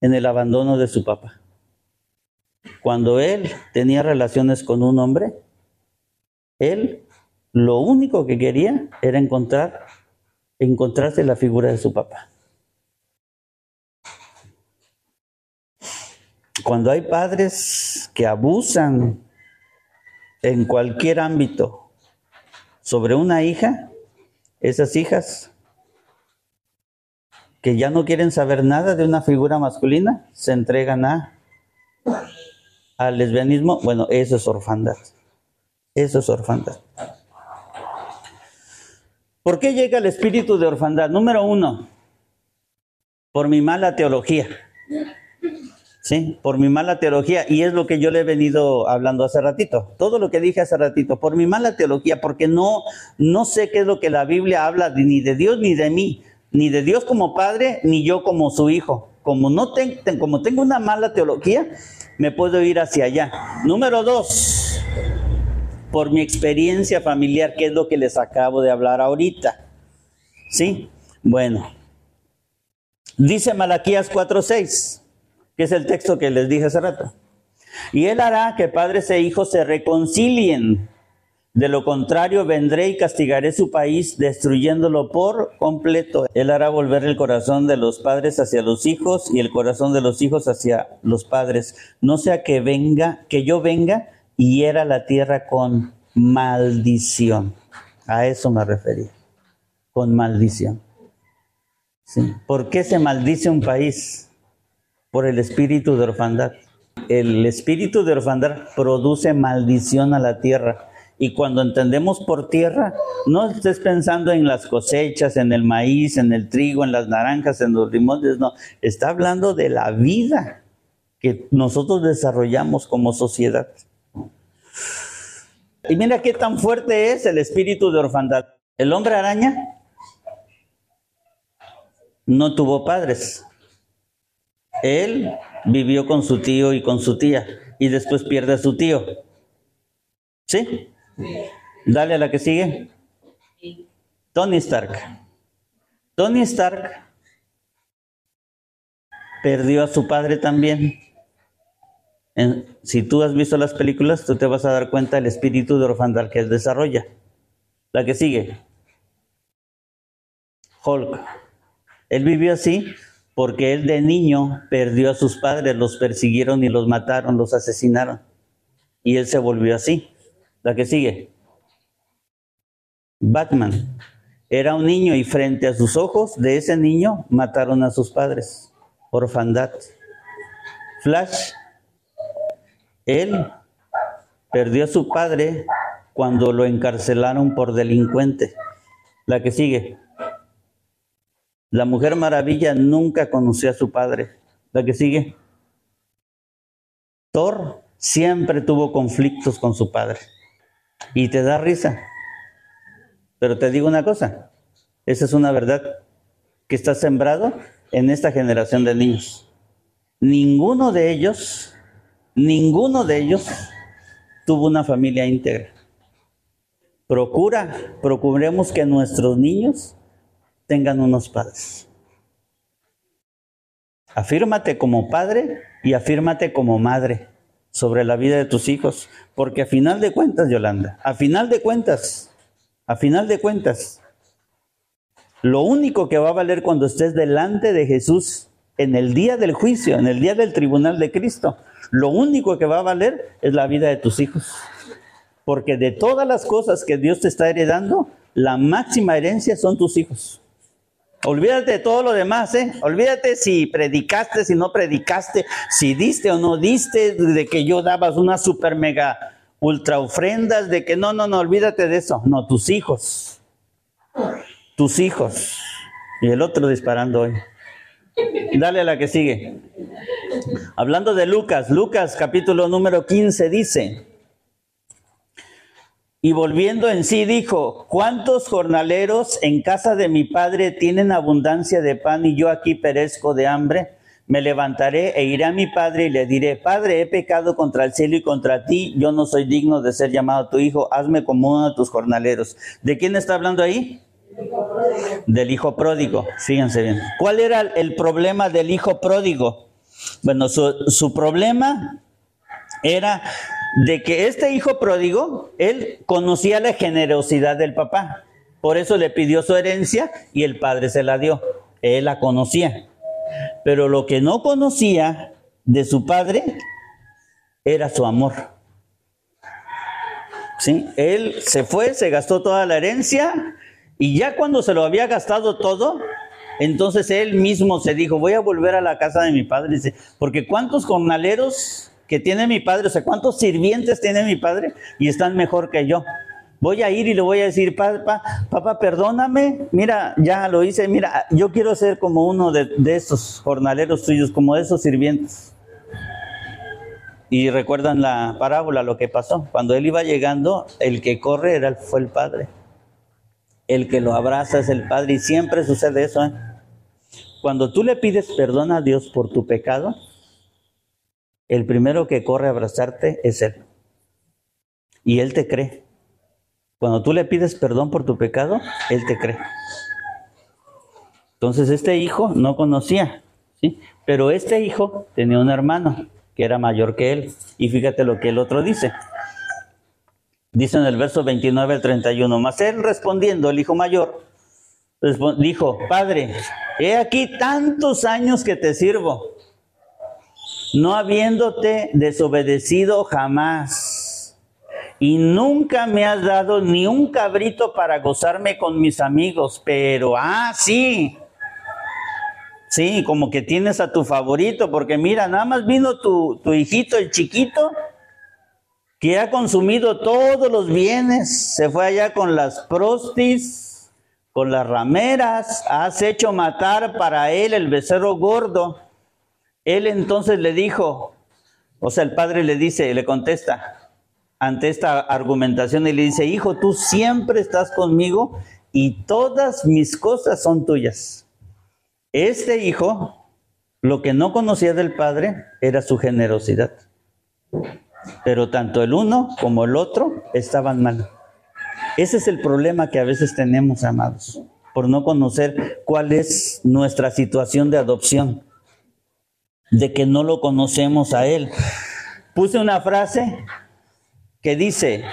en el abandono de su papá. Cuando él tenía relaciones con un hombre, él lo único que quería era encontrar, encontrarse la figura de su papá. Cuando hay padres que abusan en cualquier ámbito sobre una hija, esas hijas que ya no quieren saber nada de una figura masculina, se entregan a al lesbianismo, bueno, eso es orfandad. Eso es orfandad. ¿Por qué llega el espíritu de orfandad? Número uno, por mi mala teología. ¿Sí? Por mi mala teología. Y es lo que yo le he venido hablando hace ratito. Todo lo que dije hace ratito. Por mi mala teología, porque no, no sé qué es lo que la Biblia habla ni de Dios ni de mí. Ni de Dios como padre, ni yo como su hijo. Como, no como tengo una mala teología, me puedo ir hacia allá. Número dos, por mi experiencia familiar, que es lo que les acabo de hablar ahorita. ¿Sí? Bueno. Dice Malaquías 4:6, que es el texto que les dije hace rato. Y él hará que padres e hijos se reconcilien de lo contrario, vendré y castigaré su país, destruyéndolo por completo. Él hará volver el corazón de los padres hacia los hijos y el corazón de los hijos hacia los padres. No sea que venga, que yo venga y hiera la tierra con maldición. A eso me refería. Con maldición. Sí. ¿Por qué se maldice un país? Por el espíritu de orfandad. El espíritu de orfandad produce maldición a la tierra Y cuando entendemos por tierra, no estés pensando en las cosechas, en el maíz, en el trigo, en las naranjas, en los limones, no. Está hablando de la vida que nosotros desarrollamos como sociedad. Y mira qué tan fuerte es el espíritu de orfandad. El hombre araña no tuvo padres. Él vivió con su tío y con su tía y después pierde a su tío. ¿Sí? Dale a la que sigue. Tony Stark. Tony Stark perdió a su padre también. si tú has visto las películas, tú te vas a dar cuenta del espíritu de orfandad que él desarrolla. La que sigue. Hulk. Él vivió así porque él de niño perdió a sus padres, los persiguieron y los mataron, los asesinaron. Y él se volvió así. La que sigue. Batman. Era un niño y frente a sus ojos de ese niño mataron a sus padres. Orfandad. Flash. Él perdió a su padre cuando lo encarcelaron por delincuente. La que sigue. La mujer maravilla nunca conoció a su padre. La que sigue. Thor siempre tuvo conflictos con su padre. Y te da risa. Pero te digo una cosa. Esa es una verdad que está sembrado en esta generación de niños. Ninguno de ellos, ninguno de ellos tuvo una familia íntegra. Procura, procuremos que nuestros niños tengan unos padres. Afírmate como padre y afírmate como madre sobre la vida de tus hijos, porque a final de cuentas, Yolanda, a final de cuentas, a final de cuentas, lo único que va a valer cuando estés delante de Jesús en el día del juicio, en el día del tribunal de Cristo, lo único que va a valer es la vida de tus hijos. Porque de todas las cosas que Dios te está heredando, la máxima herencia son tus hijos. Olvídate de todo lo demás, ¿eh? Olvídate si predicaste, si no predicaste, si diste o no diste, de que yo dabas una super mega ultra ofrendas, de que no, no, no, olvídate de eso. No, tus hijos. Tus hijos. Y el otro disparando hoy. Dale a la que sigue. Hablando de Lucas, Lucas capítulo número 15 dice, y volviendo en sí dijo, ¿cuántos jornaleros en casa de mi padre tienen abundancia de pan y yo aquí perezco de hambre? Me levantaré e iré a mi padre y le diré, Padre, he pecado contra el cielo y contra ti, yo no soy digno de ser llamado tu hijo, hazme como uno de tus jornaleros. ¿De quién está hablando ahí? Del hijo pródigo, fíjense bien. ¿Cuál era el problema del hijo pródigo? Bueno, su, su problema era de que este hijo pródigo, él conocía la generosidad del papá. Por eso le pidió su herencia y el padre se la dio. Él la conocía. Pero lo que no conocía de su padre era su amor. ¿Sí? Él se fue, se gastó toda la herencia y ya cuando se lo había gastado todo, entonces él mismo se dijo, voy a volver a la casa de mi padre. Porque ¿cuántos jornaleros que tiene mi padre, o sea, cuántos sirvientes tiene mi padre y están mejor que yo. Voy a ir y le voy a decir, papá, papá, perdóname, mira, ya lo hice, mira, yo quiero ser como uno de, esos jornaleros tuyos, como de esos sirvientes. Y recuerdan la parábola, lo que pasó. Cuando él iba llegando, el que corre era, fue el padre. El que lo abraza es el padre y siempre sucede eso. ¿eh? Cuando tú le pides perdón a Dios por tu pecado, el primero que corre a abrazarte es Él. Y Él te cree. Cuando tú le pides perdón por tu pecado, Él te cree. Entonces este hijo no conocía, ¿sí? Pero este hijo tenía un hermano que era mayor que él. Y fíjate lo que el otro dice. Dice en el verso 29 al 31, mas él respondiendo, el hijo mayor, dijo, Padre, he aquí tantos años que te sirvo no habiéndote desobedecido jamás. Y nunca me has dado ni un cabrito para gozarme con mis amigos, pero, ah, sí, sí, como que tienes a tu favorito, porque mira, nada más vino tu, tu hijito, el chiquito, que ha consumido todos los bienes, se fue allá con las prostis, con las rameras, has hecho matar para él el becerro gordo. Él entonces le dijo, o sea, el padre le dice, le contesta ante esta argumentación y le dice, hijo, tú siempre estás conmigo y todas mis cosas son tuyas. Este hijo, lo que no conocía del padre era su generosidad. Pero tanto el uno como el otro estaban mal. Ese es el problema que a veces tenemos, amados, por no conocer cuál es nuestra situación de adopción, de que no lo conocemos a Él. Puse una frase que dice,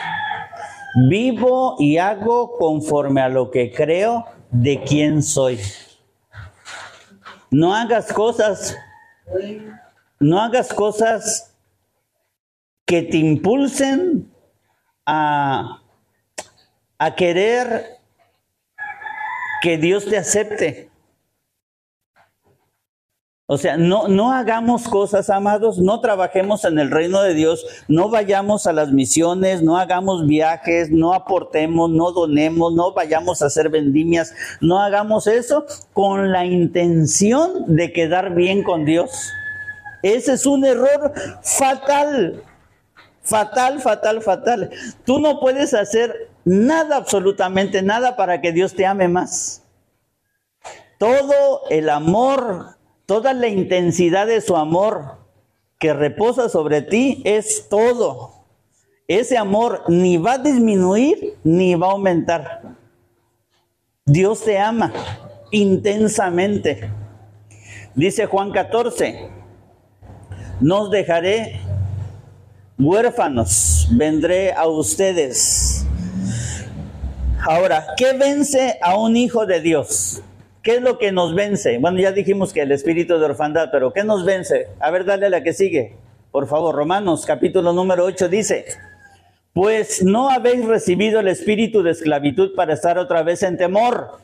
vivo y hago conforme a lo que creo de quién soy. No hagas cosas, no hagas cosas que te impulsen a, a querer que Dios te acepte. O sea, no, no hagamos cosas, amados, no trabajemos en el reino de Dios, no vayamos a las misiones, no hagamos viajes, no aportemos, no donemos, no vayamos a hacer vendimias, no hagamos eso con la intención de quedar bien con Dios. Ese es un error fatal. Fatal, fatal, fatal. Tú no puedes hacer nada, absolutamente nada para que Dios te ame más. Todo el amor, toda la intensidad de su amor que reposa sobre ti es todo. Ese amor ni va a disminuir ni va a aumentar. Dios te ama intensamente. Dice Juan 14, nos dejaré huérfanos, vendré a ustedes. Ahora, ¿qué vence a un hijo de Dios? ¿Qué es lo que nos vence? Bueno, ya dijimos que el espíritu de orfandad, pero ¿qué nos vence? A ver, dale a la que sigue. Por favor, Romanos capítulo número 8 dice, pues no habéis recibido el espíritu de esclavitud para estar otra vez en temor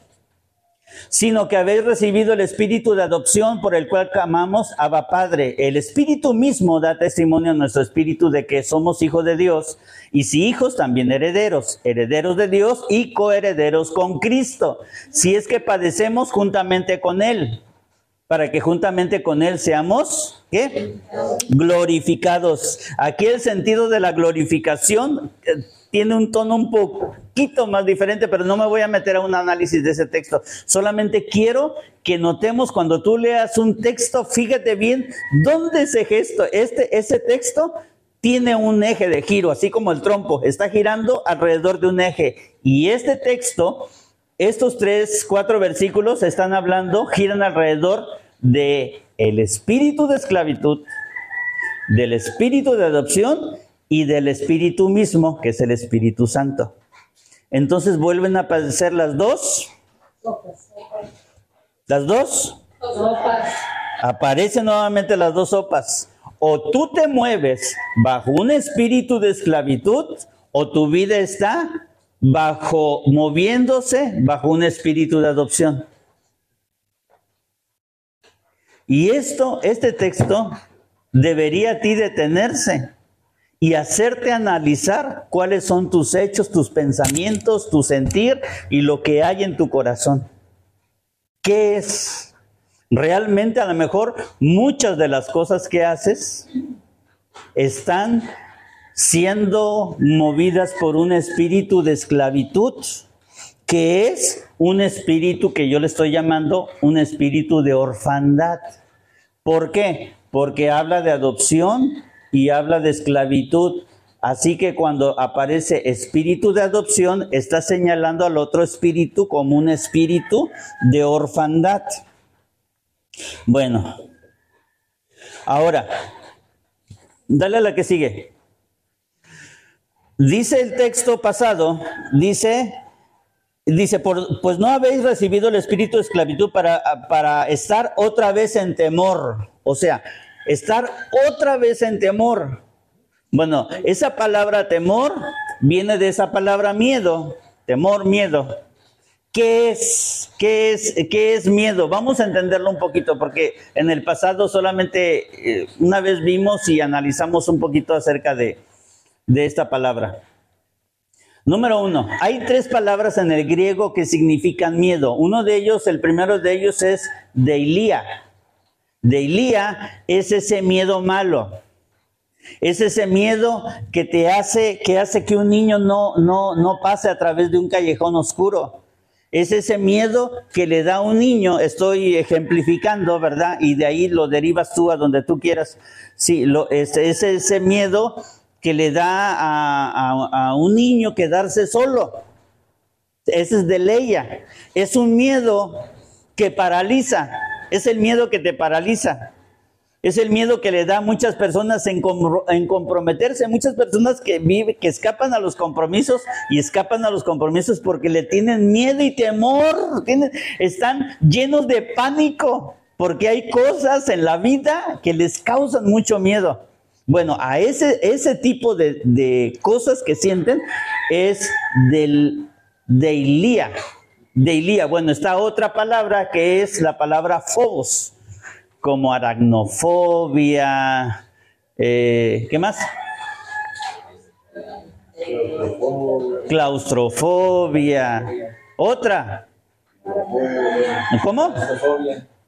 sino que habéis recibido el espíritu de adopción por el cual clamamos Abba Padre. El espíritu mismo da testimonio a nuestro espíritu de que somos hijos de Dios, y si hijos, también herederos, herederos de Dios y coherederos con Cristo, si es que padecemos juntamente con Él, para que juntamente con Él seamos, ¿qué? Glorificados. Aquí el sentido de la glorificación eh, tiene un tono un poquito más diferente, pero no me voy a meter a un análisis de ese texto. Solamente quiero que notemos cuando tú leas un texto, fíjate bien dónde ese gesto, este, ese texto tiene un eje de giro, así como el trompo, está girando alrededor de un eje. Y este texto, estos tres, cuatro versículos están hablando, giran alrededor de el espíritu de esclavitud, del espíritu de adopción y del Espíritu mismo, que es el Espíritu Santo. Entonces vuelven a aparecer las dos. ¿Las dos? Aparecen nuevamente las dos sopas. O tú te mueves bajo un espíritu de esclavitud o tu vida está bajo moviéndose bajo un espíritu de adopción. Y esto, este texto debería a ti detenerse y hacerte analizar cuáles son tus hechos, tus pensamientos, tu sentir y lo que hay en tu corazón. ¿Qué es? Realmente a lo mejor muchas de las cosas que haces están siendo movidas por un espíritu de esclavitud, que es un espíritu que yo le estoy llamando un espíritu de orfandad. ¿Por qué? Porque habla de adopción, y habla de esclavitud. Así que cuando aparece espíritu de adopción, está señalando al otro espíritu como un espíritu de orfandad. Bueno, ahora, dale a la que sigue. Dice el texto pasado, dice, dice, pues no habéis recibido el espíritu de esclavitud para, para estar otra vez en temor. O sea, estar otra vez en temor. Bueno, esa palabra temor viene de esa palabra miedo, temor, miedo. ¿Qué es? ¿Qué es? ¿Qué es miedo? Vamos a entenderlo un poquito porque en el pasado solamente eh, una vez vimos y analizamos un poquito acerca de, de esta palabra. Número uno, hay tres palabras en el griego que significan miedo. Uno de ellos, el primero de ellos es deilía. Deilía es ese miedo malo. Es ese miedo que te hace, que hace que un niño no, no, no pase a través de un callejón oscuro. Es ese miedo que le da a un niño, estoy ejemplificando, ¿verdad? Y de ahí lo derivas tú a donde tú quieras. Sí, lo, es, es ese miedo que le da a, a, a un niño quedarse solo. Ese es de Leia. Es un miedo que paraliza. Es el miedo que te paraliza. Es el miedo que le da a muchas personas en, comprometerse, muchas personas que viven, que escapan a los compromisos y escapan a los compromisos porque le tienen miedo y temor, tienen, están llenos de pánico, porque hay cosas en la vida que les causan mucho miedo. Bueno, a ese, ese tipo de, de cosas que sienten es del deilía. Deilía. Bueno, está otra palabra que es la palabra phobos como aracnofobia, eh, ¿qué más? Claustrofobia. Otra. ¿Cómo?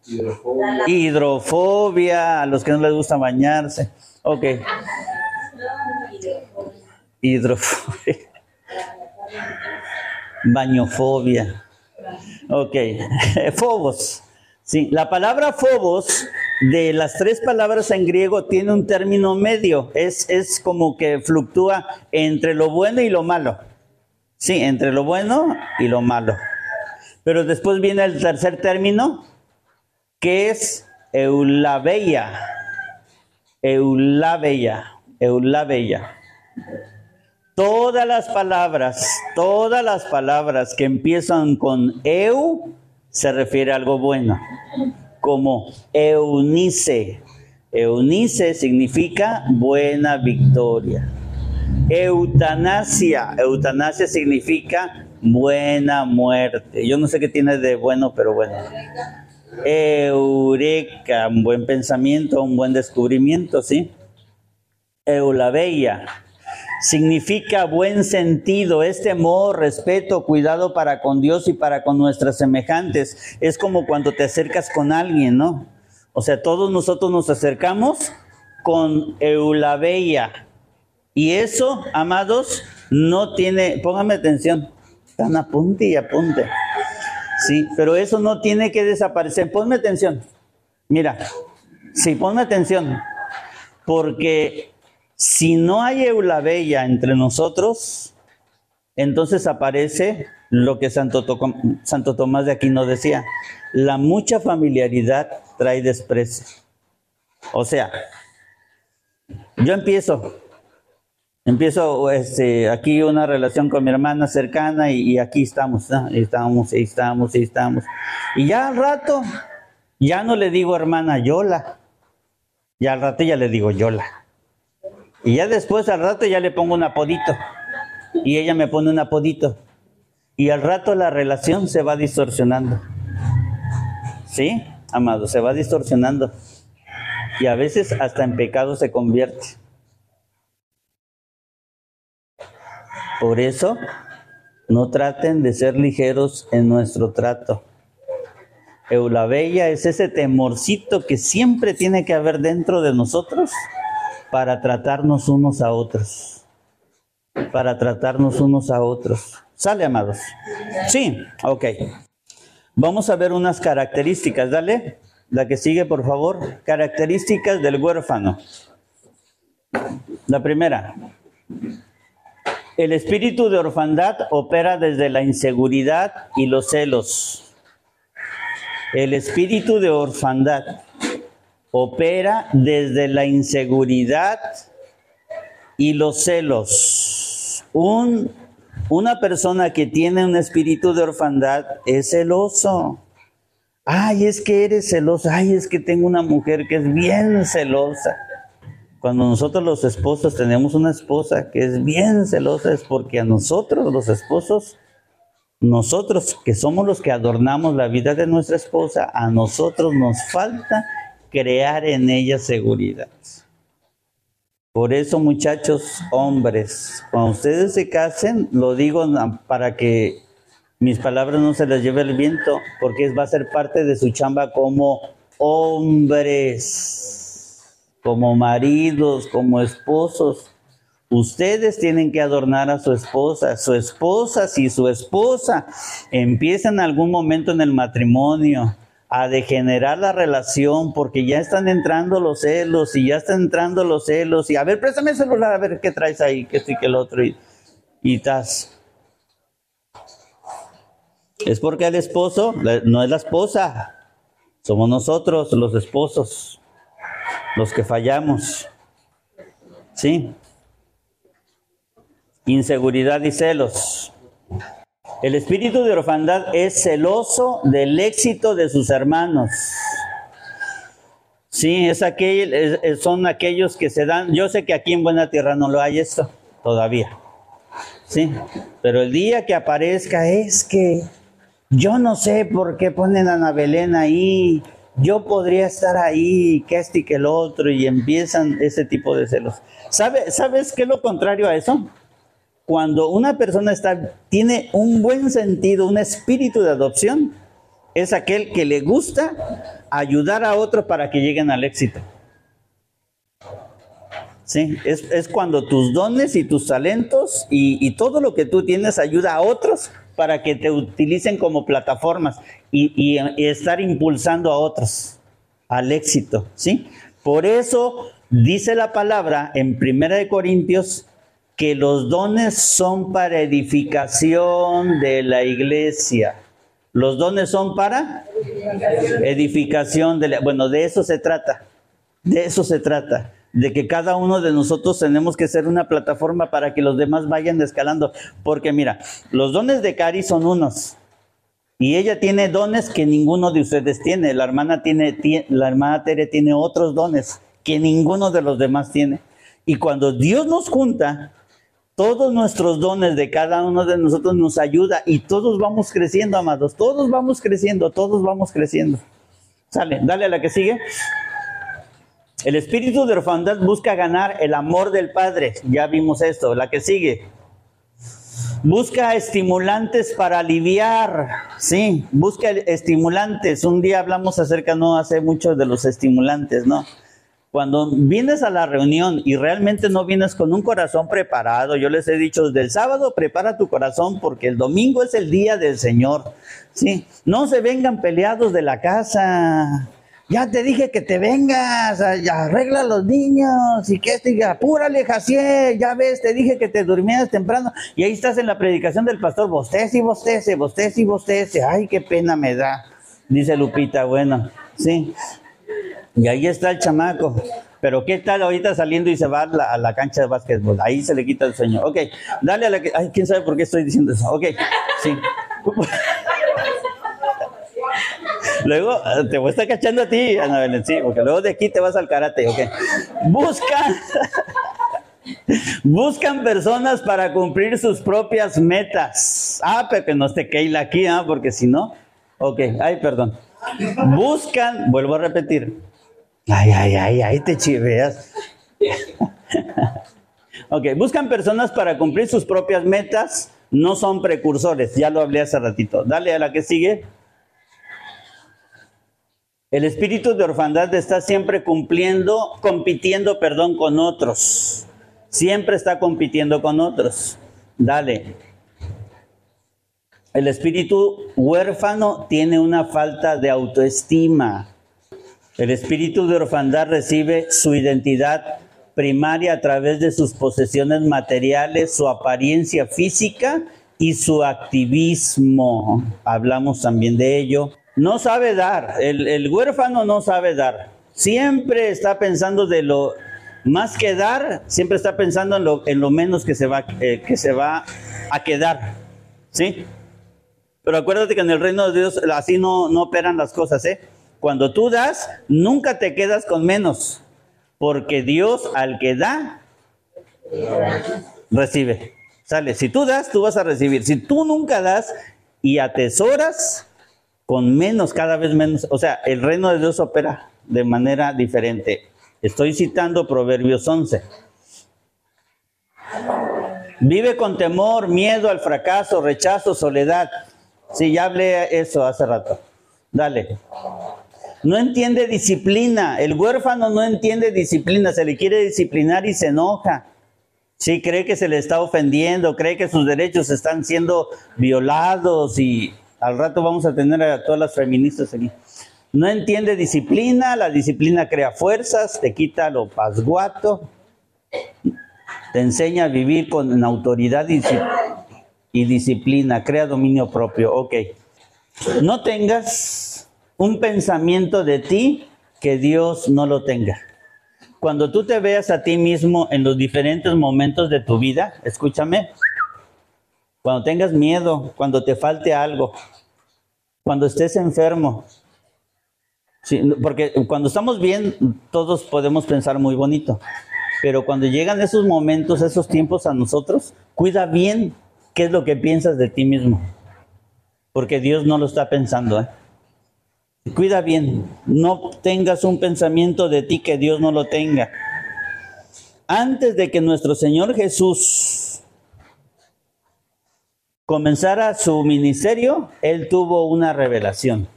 Hidrofobia. Hidrofobia, a los que no les gusta bañarse. Ok. Hidrofobia. Bañofobia. Ok. Fobos. Sí, la palabra phobos de las tres palabras en griego tiene un término medio, es, es como que fluctúa entre lo bueno y lo malo. Sí, entre lo bueno y lo malo. Pero después viene el tercer término, que es eulabeia. Eulabeia, eulabeia. Todas las palabras, todas las palabras que empiezan con eu se refiere a algo bueno, como Eunice. Eunice significa buena victoria. Eutanasia. Eutanasia significa buena muerte. Yo no sé qué tiene de bueno, pero bueno. Eureka, un buen pensamiento, un buen descubrimiento, ¿sí? Eulabeia significa buen sentido, es temor, respeto, cuidado para con Dios y para con nuestras semejantes. Es como cuando te acercas con alguien, ¿no? O sea, todos nosotros nos acercamos con eulabeia. Y eso, amados, no tiene, póngame atención, están apunte y apunte. Sí, pero eso no tiene que desaparecer. Ponme atención. Mira, sí, ponme atención. Porque si no hay eulabella entre nosotros, entonces aparece lo que Santo, Tomás de Aquino decía, la mucha familiaridad trae desprecio. O sea, yo empiezo, empiezo este, aquí una relación con mi hermana cercana y, aquí estamos, ¿no? estamos, y estamos, y estamos. Y ya al rato, ya no le digo hermana Yola, ya al rato ya le digo Yola. Y ya después al rato ya le pongo un apodito. Y ella me pone un apodito. Y al rato la relación se va distorsionando. ¿Sí, amado? Se va distorsionando. Y a veces hasta en pecado se convierte. Por eso, no traten de ser ligeros en nuestro trato. Eulabella es ese temorcito que siempre tiene que haber dentro de nosotros para tratarnos unos a otros. Para tratarnos unos a otros. ¿Sale, amados? Sí, ok. Vamos a ver unas características, dale. La que sigue, por favor. Características del huérfano. La primera. El espíritu de orfandad opera desde la inseguridad y los celos. El espíritu de orfandad opera desde la inseguridad y los celos. Un, una persona que tiene un espíritu de orfandad es celoso. Ay, es que eres celoso. Ay, es que tengo una mujer que es bien celosa. Cuando nosotros los esposos tenemos una esposa que es bien celosa es porque a nosotros los esposos, nosotros que somos los que adornamos la vida de nuestra esposa, a nosotros nos falta crear en ella seguridad. Por eso, muchachos, hombres, cuando ustedes se casen, lo digo para que mis palabras no se las lleve el viento, porque va a ser parte de su chamba como hombres, como maridos, como esposos. Ustedes tienen que adornar a su esposa. Su esposa, si su esposa empieza en algún momento en el matrimonio a degenerar la relación porque ya están entrando los celos y ya están entrando los celos y a ver, préstame el celular a ver qué traes ahí, que estoy que el otro y, y. Es porque el esposo no es la esposa, somos nosotros los esposos los que fallamos. ¿Sí? Inseguridad y celos. El espíritu de orfandad es celoso del éxito de sus hermanos. Sí, es aquel, son aquellos que se dan. Yo sé que aquí en Buena Tierra no lo hay esto todavía. Sí, pero el día que aparezca es que yo no sé por qué ponen a Ana Belén ahí. Yo podría estar ahí, que este y que el otro, y empiezan ese tipo de celos. ¿Sabe, ¿Sabes qué es lo contrario a eso? Cuando una persona está, tiene un buen sentido, un espíritu de adopción, es aquel que le gusta ayudar a otros para que lleguen al éxito. Sí, es, cuando tus dones y tus talentos y, todo lo que tú tienes ayuda a otros para que te utilicen como plataformas y, estar impulsando a otros al éxito, ¿sí? Por eso dice la palabra en Primera de Corintios que los dones son para edificación de la iglesia. Los dones son para edificación de la... Bueno, de eso se trata. De eso se trata. De que cada uno de nosotros tenemos que ser una plataforma para que los demás vayan escalando. Porque mira, los dones de Cari son unos. Y ella tiene dones que ninguno de ustedes tiene. La hermana, tiene, la hermana Tere tiene otros dones que ninguno de los demás tiene. Y cuando Dios nos junta, todos nuestros dones de cada uno de nosotros nos ayuda y todos vamos creciendo, amados. Todos vamos creciendo, todos vamos creciendo. Sale, dale a la que sigue. El espíritu de orfandad busca ganar el amor del Padre. Ya vimos esto. La que sigue. Busca estimulantes para aliviar. Sí, busca estimulantes. Un día hablamos acerca, no hace mucho de los estimulantes, ¿no? Cuando vienes a la reunión y realmente no vienes con un corazón preparado, yo les he dicho desde el sábado prepara tu corazón porque el domingo es el día del Señor. Sí, no se vengan peleados de la casa. Ya te dije que te vengas, arregla los niños y que este, apúrale, Jaciel, ya ves, te dije que te durmieras temprano y ahí estás en la predicación del pastor, bostece y bostece, bostece y bostece, ay, qué pena me da, dice Lupita, bueno, sí, y ahí está el chamaco. Pero ¿qué tal ahorita saliendo y se va a la, cancha de básquetbol? Ahí se le quita el sueño. Ok, dale a la que... Ay, ¿quién sabe por qué estoy diciendo eso? Ok, sí. Luego eh, te voy a estar cachando a ti, Ana Belén, sí, porque luego de aquí te vas al karate, ok. Buscan, buscan personas para cumplir sus propias metas. Ah, pero que no esté Keila aquí, ¿ah? porque si no, ok, ay, perdón. Buscan, vuelvo a repetir, Ay, ay, ay, ay, te chiveas. ok, buscan personas para cumplir sus propias metas, no son precursores, ya lo hablé hace ratito. Dale a la que sigue. El espíritu de orfandad está siempre cumpliendo, compitiendo, perdón, con otros. Siempre está compitiendo con otros. Dale. El espíritu huérfano tiene una falta de autoestima. El espíritu de orfandad recibe su identidad primaria a través de sus posesiones materiales, su apariencia física y su activismo. Hablamos también de ello. No sabe dar, el, huérfano no sabe dar. Siempre está pensando de lo más que dar, siempre está pensando en lo, en lo menos que se, va, eh, que se va a quedar. ¿Sí? Pero acuérdate que en el reino de Dios así no, no operan las cosas, ¿eh? Cuando tú das, nunca te quedas con menos, porque Dios al que da, recibe. Sale, si tú das, tú vas a recibir. Si tú nunca das y atesoras, con menos, cada vez menos, o sea, el reino de Dios opera de manera diferente. Estoy citando Proverbios 11. Vive con temor, miedo al fracaso, rechazo, soledad. Sí, ya hablé eso hace rato. Dale. No entiende disciplina. El huérfano no entiende disciplina. Se le quiere disciplinar y se enoja. Sí, cree que se le está ofendiendo, cree que sus derechos están siendo violados y al rato vamos a tener a todas las feministas aquí. No entiende disciplina, la disciplina crea fuerzas, te quita lo pasguato, te enseña a vivir con autoridad y, y disciplina, crea dominio propio. Ok. No tengas un pensamiento de ti que Dios no lo tenga. Cuando tú te veas a ti mismo en los diferentes momentos de tu vida, escúchame, cuando tengas miedo, cuando te falte algo, cuando estés enfermo, porque cuando estamos bien, todos podemos pensar muy bonito. Pero cuando llegan esos momentos, esos tiempos a nosotros, cuida bien qué es lo que piensas de ti mismo. Porque Dios no lo está pensando. ¿eh? Cuida bien. No tengas un pensamiento de ti que Dios no lo tenga. Antes de que nuestro Señor Jesús comenzara su ministerio, Él tuvo una revelación.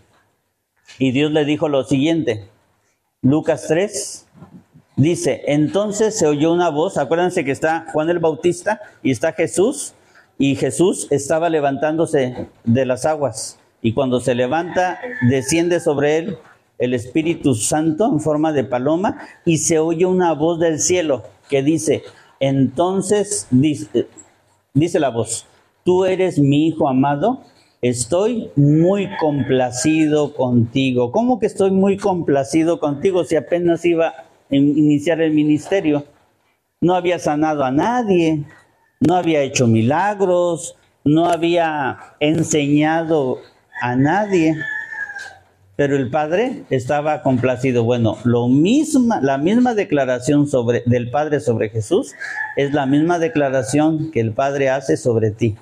Y Dios le dijo lo siguiente, Lucas 3, dice, entonces se oyó una voz, acuérdense que está Juan el Bautista y está Jesús, y Jesús estaba levantándose de las aguas, y cuando se levanta, desciende sobre él el Espíritu Santo en forma de paloma, y se oye una voz del cielo que dice, entonces dice, la voz, tú eres mi Hijo amado, estoy muy complacido contigo. ¿Cómo que estoy muy complacido contigo si apenas iba a iniciar el ministerio? No había sanado a nadie, no había hecho milagros, no había enseñado a nadie. Pero el Padre estaba complacido. Bueno, lo misma, la misma declaración sobre, del Padre sobre Jesús es la misma declaración que el Padre hace sobre ti.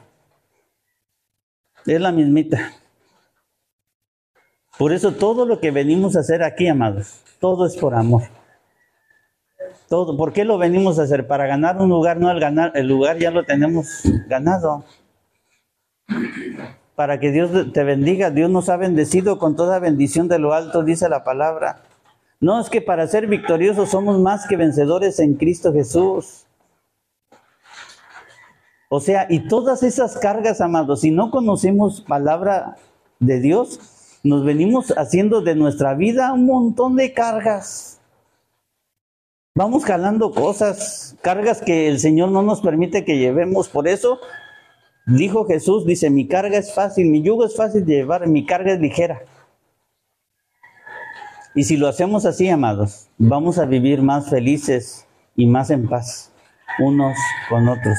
Es la mismita. Por eso todo lo que venimos a hacer aquí, amados, todo es por amor. Todo. ¿Por qué lo venimos a hacer? Para ganar un lugar, no al ganar, el lugar ya lo tenemos ganado. Para que Dios te bendiga, Dios nos ha bendecido con toda bendición de lo alto, dice la palabra. No es que para ser victoriosos somos más que vencedores en Cristo Jesús. O sea, y todas esas cargas, amados, si no conocemos palabra de Dios, nos venimos haciendo de nuestra vida un montón de cargas. Vamos jalando cosas, cargas que el Señor no nos permite que llevemos. Por eso dijo Jesús, dice, mi carga es fácil, mi yugo es fácil de llevar, mi carga es ligera. Y si lo hacemos así, amados, vamos a vivir más felices y más en paz unos con otros.